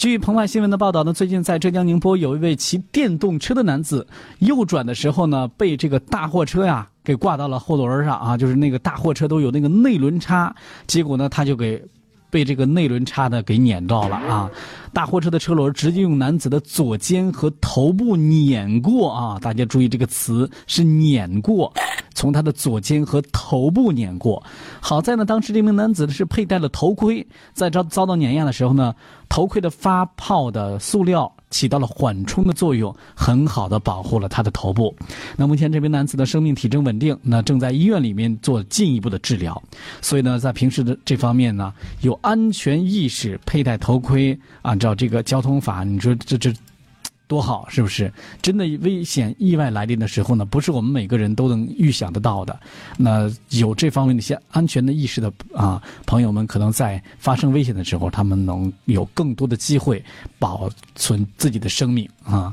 据澎湃新闻的报道呢，最近在浙江宁波有一位骑电动车的男子，右转的时候呢，被这个大货车呀给挂到了后轮上啊，就是那个大货车都有那个内轮差，结果呢，他就给被这个内轮差的给碾到了啊。大货车的车轮直接用男子的左肩和头部碾过啊！大家注意这个词是碾过，从他的左肩和头部碾过。好在呢，当时这名男子是佩戴了头盔，在遭遭到碾压的时候呢，头盔的发泡的塑料起到了缓冲的作用，很好的保护了他的头部。那目前这名男子的生命体征稳定，那正在医院里面做进一步的治疗。所以呢，在平时的这方面呢，有安全意识，佩戴头盔按。照这个交通法，你说这这多好，是不是？真的危险意外来临的时候呢，不是我们每个人都能预想得到的。那有这方面的一些安全的意识的啊，朋友们，可能在发生危险的时候，他们能有更多的机会保存自己的生命啊。